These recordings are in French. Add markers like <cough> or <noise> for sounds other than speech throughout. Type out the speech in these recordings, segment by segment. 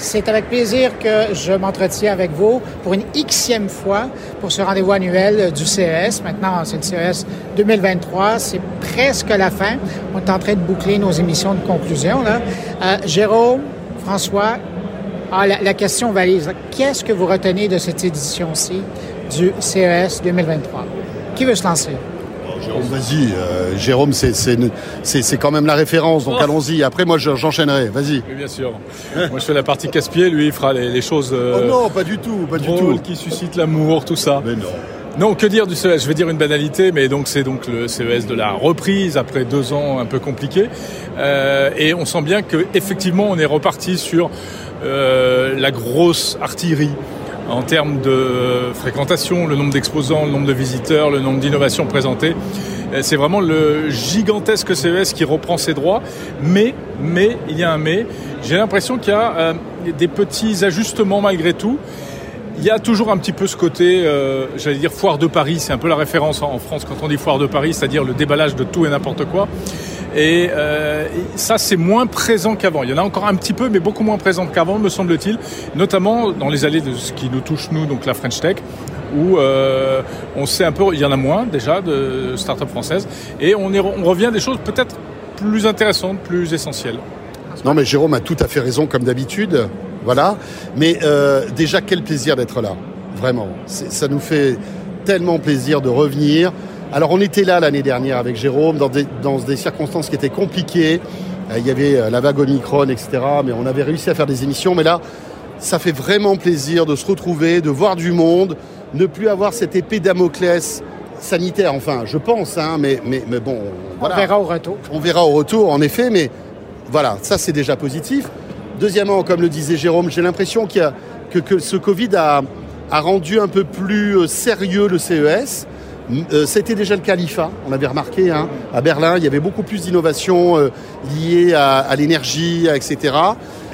C'est avec plaisir que je m'entretiens avec vous pour une xème fois pour ce rendez-vous annuel du CES. Maintenant, c'est le CES 2023. C'est presque la fin. On est en train de boucler nos émissions de conclusion. Euh, Jérôme, François, ah, la, la, question valise. Qu'est-ce que vous retenez de cette édition-ci du CES 2023? Qui veut se lancer? Jérôme, vas-y. Euh, Jérôme, c'est quand même la référence, donc oh. allons-y. Après, moi, j'enchaînerai. Vas-y. Oui, bien sûr. moi, je fais la partie casse-pied. Lui, il fera les, les choses. Euh, oh non, pas du tout, pas du tout. Qui suscitent l'amour, tout ça. Mais non. Non, que dire du CES Je vais dire une banalité, mais donc c'est donc le CES de la reprise après deux ans un peu compliqués. Euh, et on sent bien que effectivement, on est reparti sur euh, la grosse artillerie en termes de fréquentation, le nombre d'exposants, le nombre de visiteurs, le nombre d'innovations présentées. Euh, c'est vraiment le gigantesque CES qui reprend ses droits. Mais, mais, il y a un mais. J'ai l'impression qu'il y a euh, des petits ajustements malgré tout. Il y a toujours un petit peu ce côté, euh, j'allais dire foire de Paris, c'est un peu la référence en France quand on dit foire de Paris, c'est-à-dire le déballage de tout et n'importe quoi. Et euh, ça, c'est moins présent qu'avant. Il y en a encore un petit peu, mais beaucoup moins présent qu'avant, me semble-t-il, notamment dans les allées de ce qui nous touche, nous, donc la French Tech, où euh, on sait un peu, il y en a moins déjà de start-up françaises, et on, revient des choses peut-être plus intéressantes, plus essentielles. Non, mais Jérôme a tout à fait raison, comme d'habitude. Voilà. Mais euh, déjà, quel plaisir d'être là. Vraiment. Ça nous fait tellement plaisir de revenir. Alors on était là l'année dernière avec Jérôme dans des, dans des circonstances qui étaient compliquées. Euh, il y avait euh, la vague Omicron, etc. Mais on avait réussi à faire des émissions. Mais là, ça fait vraiment plaisir de se retrouver, de voir du monde, ne plus avoir cette épée Damoclès sanitaire, enfin, je pense, hein, mais, mais, mais bon. Voilà. On verra au retour. On verra au retour, en effet, mais voilà, ça c'est déjà positif. Deuxièmement, comme le disait Jérôme, j'ai l'impression que, ce Covid a, a rendu un peu plus euh, sérieux le CES. Euh, C'était déjà le califat, on avait remarqué, hein, à Berlin, il y avait beaucoup plus d'innovations euh, liées à, l'énergie, etc.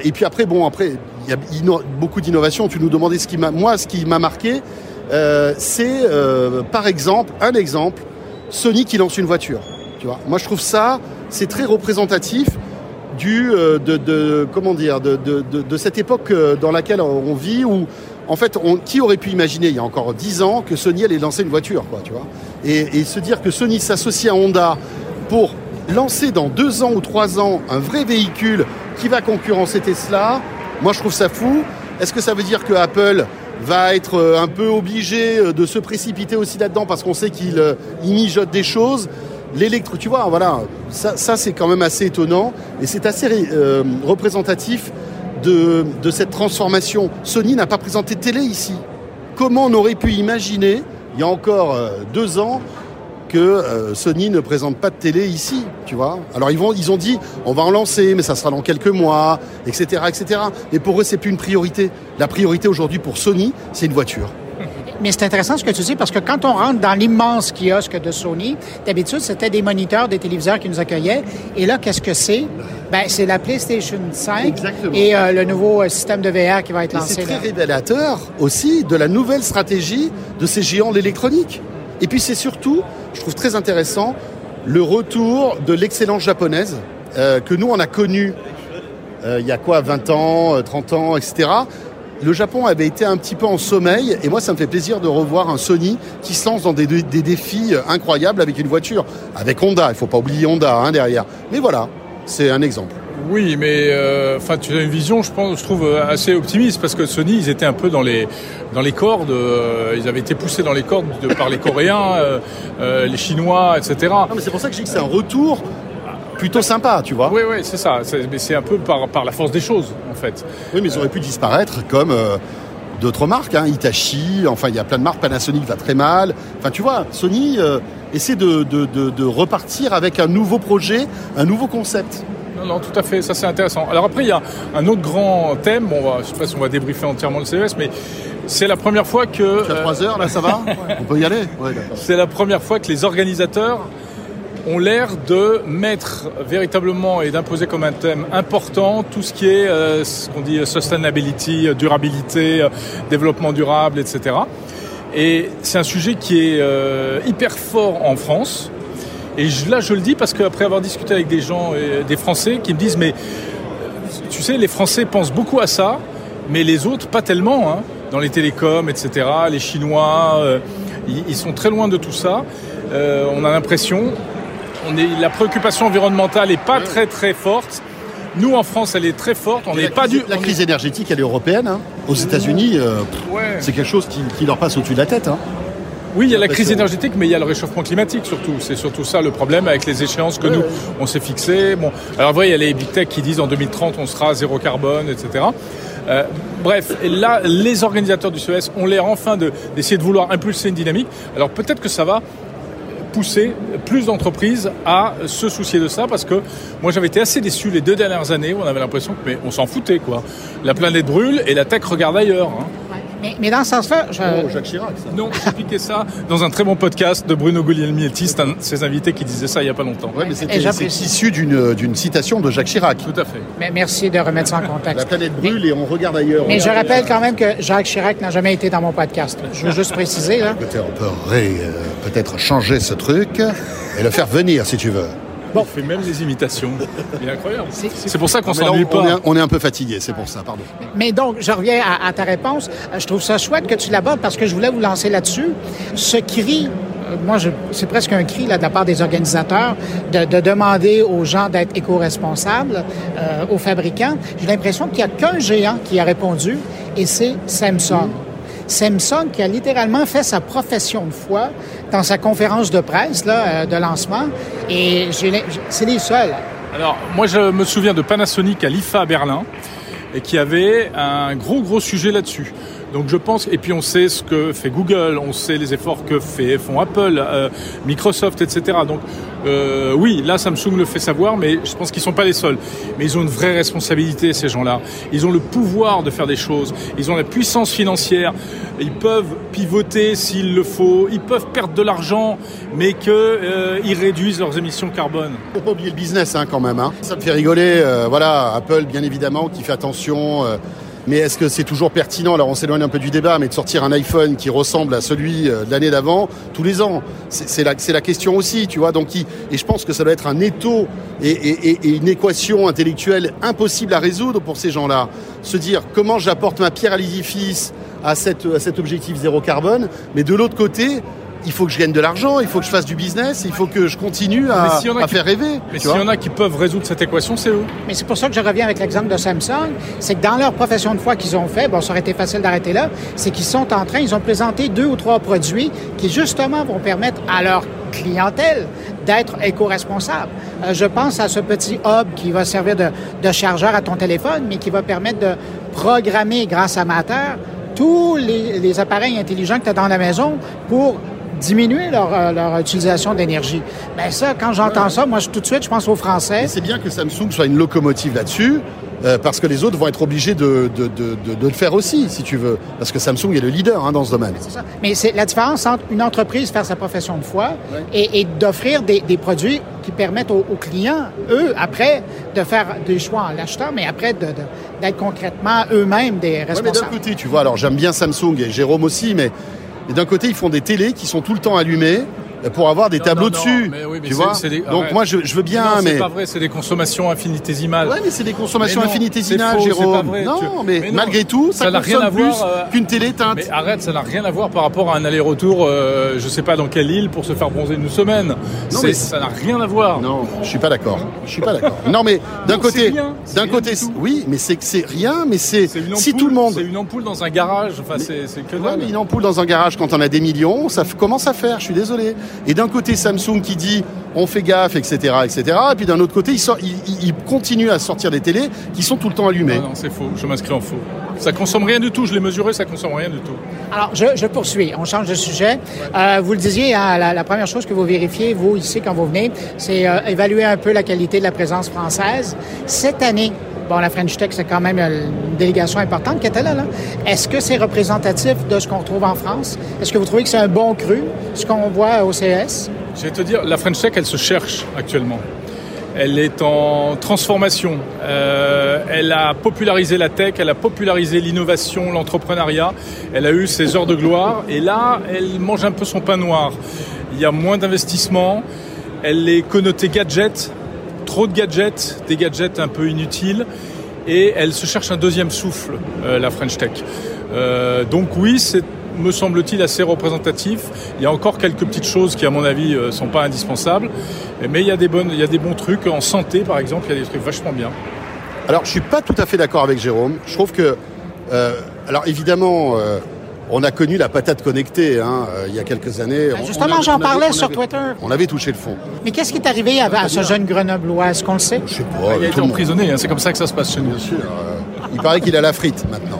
Et puis après, bon, après, il y a beaucoup d'innovations. Tu nous demandais ce qui m'a, moi, ce qui m'a marqué, euh, c'est par exemple, un exemple, Sony qui lance une voiture. Tu vois, moi je trouve ça, c'est très représentatif du, de, comment dire, de, cette époque dans laquelle on vit où en fait, qui aurait pu imaginer il y a encore dix ans que Sony allait lancer une voiture, et, se dire que Sony s'associe à Honda pour lancer dans deux ans ou trois ans un vrai véhicule qui va concurrencer Tesla, moi je trouve ça fou. Est-ce que ça veut dire que Apple va être euh, un peu obligé de se précipiter aussi là-dedans parce qu'on sait qu'il mijote des choses? L'électro, tu vois, voilà, ça, c'est quand même assez étonnant et c'est assez euh, représentatif de, cette transformation. Sony n'a pas présenté de télé ici. Comment on aurait pu imaginer, il y a encore euh, deux ans, que euh, Sony ne présente pas de télé ici, tu vois? Alors ils ont dit, on va en lancer, mais ça sera dans quelques mois, etc., etc. Mais pour eux, c'est plus une priorité. La priorité aujourd'hui pour Sony, c'est une voiture. Mais c'est intéressant ce que tu dis parce que quand on rentre dans l'immense kiosque de Sony, d'habitude, c'était des moniteurs, des téléviseurs qui nous accueillaient. Et là, qu'est-ce que c'est? Ben, c'est la PlayStation 5 Exactement. et euh, le nouveau euh, système de VR qui va être lancé. C'est très là. révélateur aussi de la nouvelle stratégie de ces géants de l'électronique. Et puis c'est surtout, je trouve très intéressant, le retour de l'excellence japonaise euh, que nous on a connue euh, il y a quoi, 20 ans, 30 ans, etc le Japon avait été un petit peu en sommeil et moi ça me fait plaisir de revoir un Sony qui se lance dans des, des défis incroyables avec une voiture, avec Honda, il faut pas oublier Honda hein, derrière. Mais voilà, c'est un exemple. Oui, mais enfin, euh, tu as une vision, je pense, je trouve assez optimiste parce que Sony, ils étaient un peu dans les dans les cordes, euh, ils avaient été poussés dans les cordes de, par les Coréens, euh, euh les Chinois, etc. Non, mais c'est pour ça que je dis que c'est un retour plutôt sympa, tu vois. Oui, oui, c'est ça. Mais c'est un peu par, par la force des choses, en fait. Oui, mais ils auraient pu disparaître comme euh, d'autres marques, hein, Hitachi, enfin, il y a plein de marques, Panasonic va très mal. Enfin, tu vois, Sony euh, essaie de, de, de, de, repartir avec un nouveau projet, un nouveau concept. Non, non, tout à fait, ça c'est intéressant. Alors après, il y a un autre grand thème, bon, on va, je ne sais pas si on va débriefer entièrement le CES, mais c'est la première fois que... Tu as 3 heures, là, ça va <laughs> On peut y aller? Ouais, C'est la première fois que les organisateurs ont l'air de mettre véritablement et d'imposer comme un thème important tout ce qui est euh, ce qu'on dit sustainability, durabilité, euh, développement durable, etc. Et c'est un sujet qui est euh, hyper fort en France. Et là, je le dis parce qu'après avoir discuté avec des gens, des Français, qui me disent mais tu sais, les Français pensent beaucoup à ça, mais les autres pas tellement. Hein. Dans les télécoms, etc. Les Chinois, euh, ils, sont très loin de tout ça. Euh, on a l'impression, on est, la préoccupation environnementale n'est pas très très forte. Nous, en France, elle est très forte. On n'est pas du. La crise énergétique, elle est européenne. Hein. Aux États-Unis, euh, c'est quelque chose qui, leur passe au-dessus de la tête. Hein. Oui, il y a la crise énergétique, mais il y a le réchauffement climatique surtout. C'est surtout ça le problème avec les échéances que nous, on s'est fixées. Bon, alors vrai, il y a les big tech qui disent en 2030 on sera zéro carbone, etc. Euh, bref, là, les organisateurs du CES ont l'air enfin d'essayer de, vouloir impulser une dynamique. Alors peut-être que ça va pousser plus d'entreprises à se soucier de ça parce que moi j'avais été assez déçu les deux dernières années où on avait l'impression que mais on s'en foutait quoi. La planète brûle et la tech regarde ailleurs. Hein. Mais, dans ce sens-là, je... Oh, Jacques Chirac, ça. Non, j'ai piqué ça dans un très bon podcast de Bruno Guglielminetti, c'est un de ses invités qui disait ça il n'y a pas longtemps. Oui, mais c'est issu d'une citation de Jacques Chirac. Tout à fait. Mais merci de remettre ça en contexte. La planète brûle et on regarde ailleurs. Mais je rappelle quand même que Jacques Chirac n'a jamais été dans mon podcast. Je veux juste préciser. Là. on peut euh, peut-être changer ce truc et le faire venir si tu veux. Bon. Il fait même des imitations. C'est incroyable. C'est pour ça qu'on s'ennuie pas. On est, on est, un peu fatigué, c'est pour ça, pardon. Mais donc, je reviens à, ta réponse. Euh, je trouve ça chouette que tu l'abordes parce que je voulais vous lancer là-dessus. Ce cri euh, moi, c'est presque un cri là, de la part des organisateurs de, demander aux gens d'être éco-responsables, euh, aux fabricants. J'ai l'impression qu'il n'y a qu'un géant qui a répondu, et c'est Samsung. Samsung qui a littéralement fait sa profession de foi dans sa conférence de presse là, euh, de lancement. Et c'est les seuls. Alors, moi, je me souviens de Panasonic à l'IFA à Berlin, et qui avait un gros, gros sujet là-dessus. Donc je pense, et puis on sait ce que fait Google, on sait les efforts que font Apple, euh, Microsoft, etc. Donc euh, oui, là Samsung le fait savoir, mais je pense qu'ils sont pas les seuls. Mais ils ont une vraie responsabilité, ces gens-là. Ils ont le pouvoir de faire des choses, ils ont la puissance financière, ils peuvent pivoter s'il le faut, ils peuvent perdre de l'argent, mais qu'ils euh, réduisent leurs émissions carbone. Faut pas oublier le business hein, quand même. Hein. Ça me fait rigoler. voilà, Apple bien évidemment qui fait attention mais est-ce que c'est toujours pertinent? Alors on s'éloigne un peu du débat, mais de sortir un iPhone qui ressemble à celui euh, de l'année d'avant tous les ans, c'est la, question aussi, tu vois. Donc, et je pense que ça doit être un étau et, une équation intellectuelle impossible à résoudre pour ces gens-là. Se dire comment j'apporte ma pierre à l'édifice à cet objectif zéro carbone, mais de l'autre côté, il faut que je gagne de l'argent, il faut que je fasse du business, il faut que je continue à, faire rêver. Mais s'il y en a qui peuvent résoudre cette équation, c'est eux. Mais c'est pour ça que je reviens avec l'exemple de Samsung, c'est que dans leur profession de foi qu'ils ont fait, bon, ça aurait été facile d'arrêter là, c'est qu'ils sont en train, ils ont présenté deux ou trois produits qui justement vont permettre à leur clientèle d'être éco-responsable. Euh, je pense à ce petit hub qui va servir de, de chargeur à ton téléphone, mais qui va permettre de programmer grâce à Matter tous les, les appareils intelligents que tu as dans la maison pour diminuer leur, euh, leur utilisation d'énergie. Ben ça, quand j'entends ça, moi, tout de suite, je pense aux Français. C'est bien que Samsung soit une locomotive là-dessus. Euh, parce que les autres vont être obligés de, de, de, de, le faire aussi, si tu veux. Parce que Samsung est le leader hein, dans ce domaine. C'est ça. Mais c'est la différence entre une entreprise faire sa profession de foi et, et d'offrir des, des, produits qui permettent aux, clients, eux, après, de faire des choix en l'achetant, mais après d'être concrètement eux-mêmes des responsables. mais d'un côté, tu vois, alors j'aime bien Samsung et Jérôme aussi, mais et d'un côté, ils font des télés qui sont tout le temps allumées pour avoir des tableaux dessus. tu vois Donc moi je, je, veux bien, mais c'est pas vrai, c'est des consommations infinitésimales. Ouais, mais c'est des consommations infinitésimales, Jérôme. Vrai, non, mais, malgré tout, ça, n'a rien à plus euh, qu'une télé teinte. Mais arrête, ça n'a rien à voir par rapport à un aller-retour, euh, je sais pas dans quelle île pour se faire bronzer une semaine. Non, mais ça n'a rien à voir. Non, je suis pas d'accord. Je suis pas d'accord. non, mais d'un côté, d'un côté, oui, mais c'est c'est rien, mais c'est si tout le monde. C'est une ampoule dans un garage. Enfin, c'est que ouais, mais une ampoule dans un garage quand on a des millions, ça commence à faire? Je suis désolé. Et d'un côté, Samsung qui dit on fait gaffe, etc., etc. Et puis d'un autre côté, il, continue à sortir des télés qui sont tout le temps allumées. Non, c'est faux. Je m'inscris en faux. Ça consomme rien du tout. Je l'ai mesuré, ça consomme rien du tout. Alors, je, poursuis. On change de sujet. Euh, vous le disiez, hein, la, première chose que vous vérifiez, vous, ici, quand vous venez, c'est euh, évaluer un peu la qualité de la présence française. Cette année, Bon, la French Tech, c'est quand même une délégation importante qui était là. Est-ce que c'est représentatif de ce qu'on retrouve en France? Est-ce que vous trouvez que c'est un bon cru, ce qu'on voit au CS? Je vais te dire, la French Tech, elle se cherche actuellement. Elle est en transformation. Euh, elle a popularisé la tech, elle a popularisé l'innovation, l'entrepreneuriat. Elle a eu ses heures de gloire. Et là, elle mange un peu son pain noir. Il y a moins d'investissement. Elle est connotée gadget trop de gadgets, des gadgets un peu inutiles. et elle se cherche un deuxième souffle, la French Tech. donc oui, c'est me semble-t-il assez représentatif. Il y a encore quelques petites choses qui, à mon avis, sont pas indispensables, mais il y a des bonnes, il y a des bons trucs en santé, par exemple. Il y a des trucs vachement bien. Alors, je suis pas tout à fait d'accord avec Jérôme. Je trouve que, euh, alors évidemment, euh, on a connu la patate connectée hein, euh, il y a quelques années. Ben, justement, j'en parlais sur Twitter. On avait touché le fond. Mais qu'est-ce qui est arrivé à, ce jeune Grenoblois? Est-ce qu'on le sait? Je sais pas. Il a été emprisonné. Hein, c'est comme ça que ça se passe chez nous. Bien sûr. il paraît qu'il a la frite maintenant.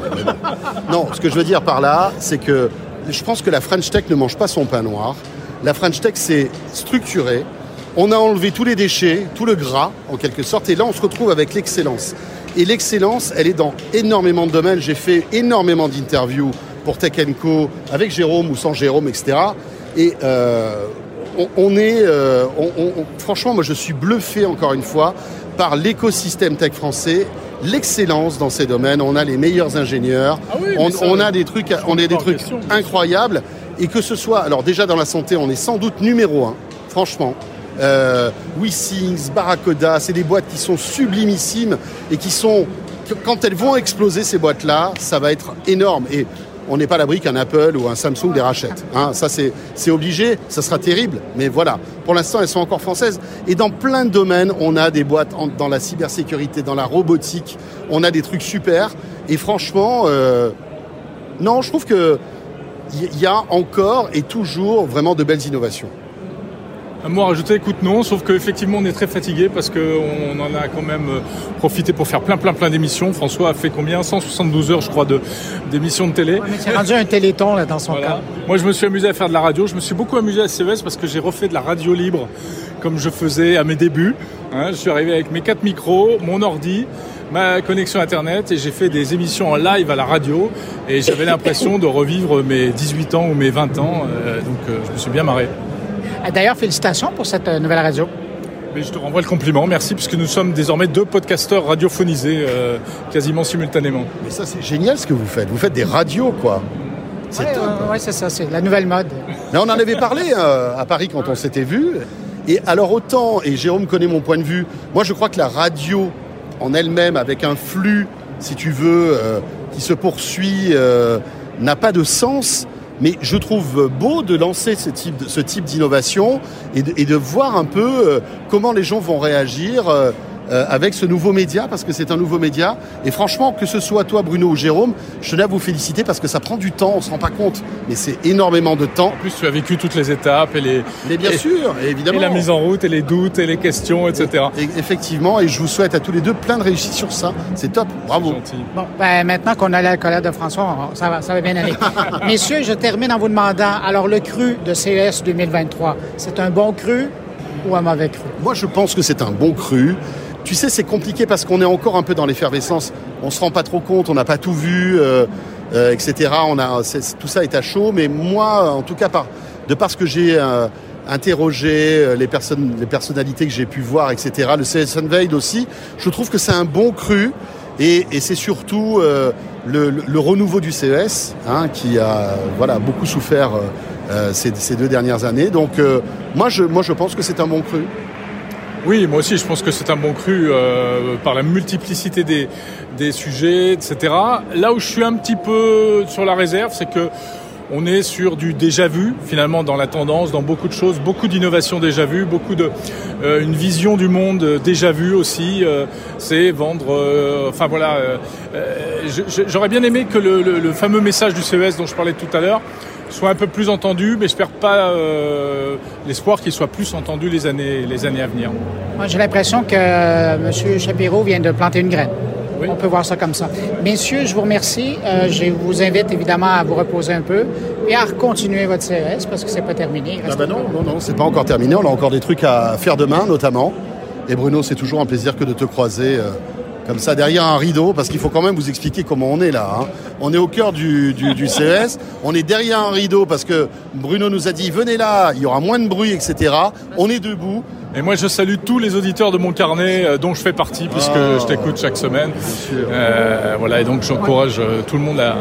Non, ce que je veux dire par là, c'est que je pense que la French Tech ne mange pas son pain noir. La French Tech, c'est structuré on a enlevé tous les déchets, tout le gras, en quelque sorte, et là, on se retrouve avec l'excellence. Et l'excellence, elle est dans énormément de domaines. J'ai fait énormément d'interviews pour Tech Co avec Jérôme ou sans Jérôme, etc. Et euh, on, est, euh, franchement, moi, je suis bluffé encore une fois par l'écosystème tech français, l'excellence dans ces domaines. On a les meilleurs ingénieurs, ah on, a des trucs, on a des trucs incroyables. Et que ce soit, alors déjà dans la santé, on est sans doute numéro un, franchement euh, WeSings, Barracoda, c'est des boîtes qui sont sublimissimes et qui sont, quand elles vont exploser ces boîtes-là, ça va être énorme. Et on n'est pas l'abri qu'un Apple ou un Samsung les rachète. Hein. ça, c'est obligé, ça sera terrible, mais voilà. Pour l'instant, elles sont encore françaises. Et dans plein de domaines, on a des boîtes dans la cybersécurité, dans la robotique, on a des trucs super. Et franchement, euh, non, je trouve que il y a encore et toujours vraiment de belles innovations. Un mot à rajouter, écoute non, sauf qu'effectivement on est très fatigué parce qu'on en a quand même euh, profité pour faire plein plein plein d'émissions. François a fait combien? 172 heures je crois d'émissions de, télé. c'est rendu un téléthon là dans son cas. Moi je me suis amusé à faire de la radio, je me suis beaucoup amusé à CES parce que j'ai refait de la radio libre comme je faisais à mes débuts. Hein. je suis arrivé avec mes quatre micros, mon ordi, ma connexion internet et j'ai fait des émissions en live à la radio et j'avais l'impression de revivre mes 18 ans ou mes 20 ans. Euh, donc euh, je me suis bien marré. D'ailleurs, félicitations pour cette euh, nouvelle radio. Mais je te renvoie le compliment, merci, puisque nous sommes désormais deux podcasteurs radiophonisés euh, quasiment simultanément. Mais ça, c'est génial ce que vous faites. Vous faites des radios, quoi. C'est ouais, c'est ça, c'est la nouvelle mode. Mais on en avait parlé <laughs> euh, à Paris quand on s'était vu. Et alors autant, et Jérôme connaît mon point de vue, moi je crois que la radio en elle-même, avec un flux, si tu veux, qui se poursuit, n'a pas de sens mais je trouve beau de lancer ce type, d'innovation et, de voir un peu euh, comment les gens vont réagir euh, avec ce nouveau média, parce que c'est un nouveau média. Et franchement, que ce soit toi, Bruno ou Jérôme, je tenais à vous féliciter parce que ça prend du temps, on se rend pas compte, mais c'est énormément de temps. En plus, tu as vécu toutes les étapes et les. Mais bien sûr, évidemment. Et la mise en route et les doutes et les questions, etc. effectivement, et je vous souhaite à tous les deux plein de réussite sur ça. C'est top, bravo. Gentil. Bon, ben, maintenant qu'on a la collègue de François, ça va, ça va bien aller. <laughs> Messieurs, je termine en vous demandant, alors le cru de CES 2023, c'est un bon cru ou un mauvais cru? Moi, je pense que c'est un bon cru. Tu sais, c'est compliqué parce qu'on est encore un peu dans l'effervescence. On se rend pas trop compte, on n'a pas tout vu, euh, euh, etc. On a, tout ça est à chaud. Mais moi, en tout cas, par, de par ce que j'ai euh, interrogé, les personnes, les personnalités que j'ai pu voir, etc. Le CS Unveiled aussi, je trouve que c'est un bon cru. Et, et c'est surtout le, le, renouveau du CES hein, qui a voilà beaucoup souffert ces, ces, deux dernières années. Donc moi, je, moi, je pense que c'est un bon cru. Oui, moi aussi, je pense que c'est un bon cru euh, par la multiplicité des, des sujets, etc. Là où je suis un petit peu sur la réserve, c'est que on est sur du déjà vu finalement dans la tendance, dans beaucoup de choses, beaucoup d'innovations déjà vues, beaucoup de euh, une vision du monde déjà vue aussi. Euh, c'est vendre. Euh, enfin voilà, j'aurais bien aimé que le, fameux message du CES dont je parlais tout à l'heure soit un peu plus entendu, mais j'espère pas euh, l'espoir qu'il soit plus entendu les années, les années à venir. Moi, j'ai l'impression que euh, M. Chapiro vient de planter une graine. On peut voir ça comme ça. Messieurs, je vous remercie. Euh, je vous invite évidemment à vous reposer un peu et à continuer votre CES parce que c'est pas terminé. Ah ben non, non, non, c'est pas encore terminé. On a encore des trucs à faire demain, notamment. Et Bruno, c'est toujours un plaisir que de te croiser comme ça derrière un rideau, parce qu'il faut quand même vous expliquer comment on est là. Hein. On est au cœur du, du, du, CES, on est derrière un rideau parce que Bruno nous a dit venez là, il y aura moins de bruit, etc. On est debout Et moi, je salue tous les auditeurs de mon carnet, euh, dont je fais partie, puisque Ah. je t'écoute chaque semaine. Euh, voilà, et donc j'encourage euh, tout le monde à,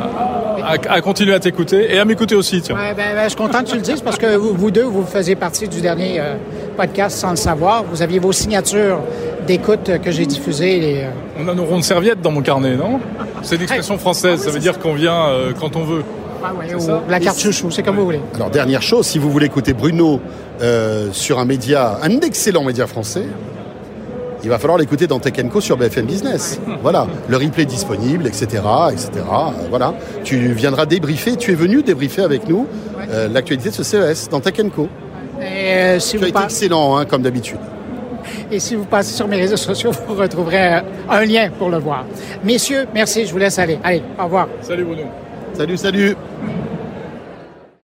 à- à continuer à t'écouter et à m'écouter aussi. Tiens. Ouais, ben, ben, je suis content que tu le dises parce que vous, vous deux, vous faisiez partie du dernier euh, podcast sans le savoir. Vous aviez vos signatures d'écoute que j'ai diffusées. et, euh, On a nos rondes serviettes dans mon carnet, non? C'est une expression française, ça veut dire qu'on vient euh, quand on veut. ouais, ou la carte chouchou, c'est comme vous voulez. Alors dernière chose, si vous voulez écouter Bruno euh, sur un média, un excellent média français, il va falloir l'écouter dans Tech Co sur BFM Business. Voilà, le replay est disponible, etc., etc. Euh, voilà, tu viendras débriefer. Tu es venu débriefer avec nous euh, l'actualité de ce CES dans Tech Co. Et, euh, si Tu as été excellent, hein, comme d'habitude. Et si vous passez sur mes réseaux sociaux, <laughs> vous retrouverez euh, un lien pour le voir. Messieurs, merci, je vous laisse aller. Allez, au revoir. Salut Bruno. Salut, salut.